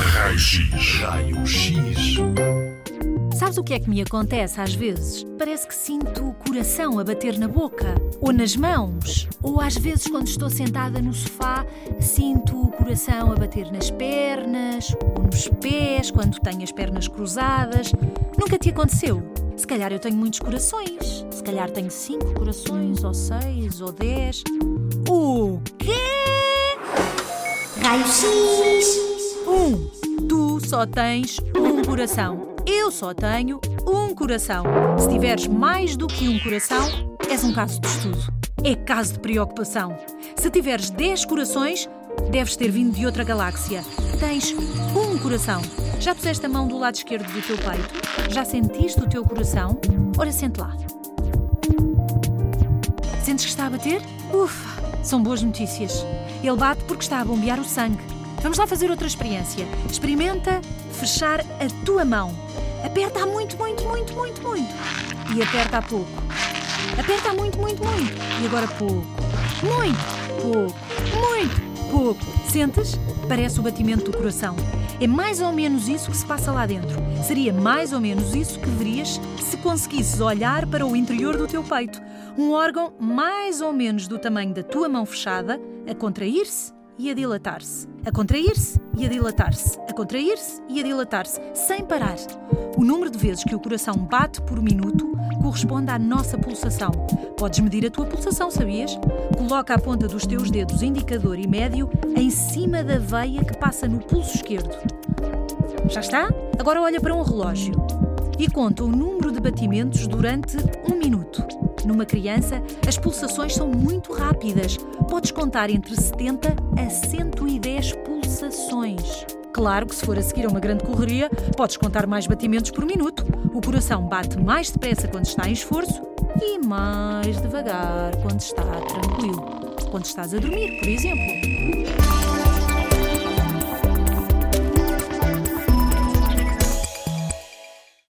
Raio X. Raio X. Sabes o que é que me acontece às vezes? Parece que sinto o coração a bater na boca, ou nas mãos, ou às vezes quando estou sentada no sofá, sinto o coração a bater nas pernas, ou nos pés, quando tenho as pernas cruzadas. Nunca te aconteceu? Se calhar eu tenho muitos corações. Se calhar tenho cinco corações, ou seis, ou dez. O quê? Raio X. Só tens um coração. Eu só tenho um coração. Se tiveres mais do que um coração, és um caso de estudo. É caso de preocupação. Se tiveres 10 corações, deves ter vindo de outra galáxia. Tens um coração. Já puseste a mão do lado esquerdo do teu peito? Já sentiste o teu coração? Ora, sente lá. Sentes que está a bater? Ufa, são boas notícias. Ele bate porque está a bombear o sangue. Vamos lá fazer outra experiência. Experimenta fechar a tua mão. Aperta muito, muito, muito, muito, muito. E aperta a pouco. Aperta muito, muito, muito. E agora pouco. Muito, pouco, muito, pouco. Sentes? Parece o batimento do coração. É mais ou menos isso que se passa lá dentro. Seria mais ou menos isso que verias se conseguisses olhar para o interior do teu peito. Um órgão mais ou menos do tamanho da tua mão fechada, a contrair-se e a dilatar-se. A contrair-se e a dilatar-se. A contrair-se e a dilatar-se, sem parar. O número de vezes que o coração bate por minuto corresponde à nossa pulsação. Podes medir a tua pulsação, sabias? Coloca a ponta dos teus dedos indicador e médio em cima da veia que passa no pulso esquerdo. Já está? Agora olha para um relógio e conta o número de batimentos durante um minuto. Numa criança, as pulsações são muito rápidas. Podes contar entre 70 a 110 pulsações. Claro que se for a seguir a uma grande correria, podes contar mais batimentos por minuto. O coração bate mais depressa quando está em esforço e mais devagar quando está tranquilo. Quando estás a dormir, por exemplo.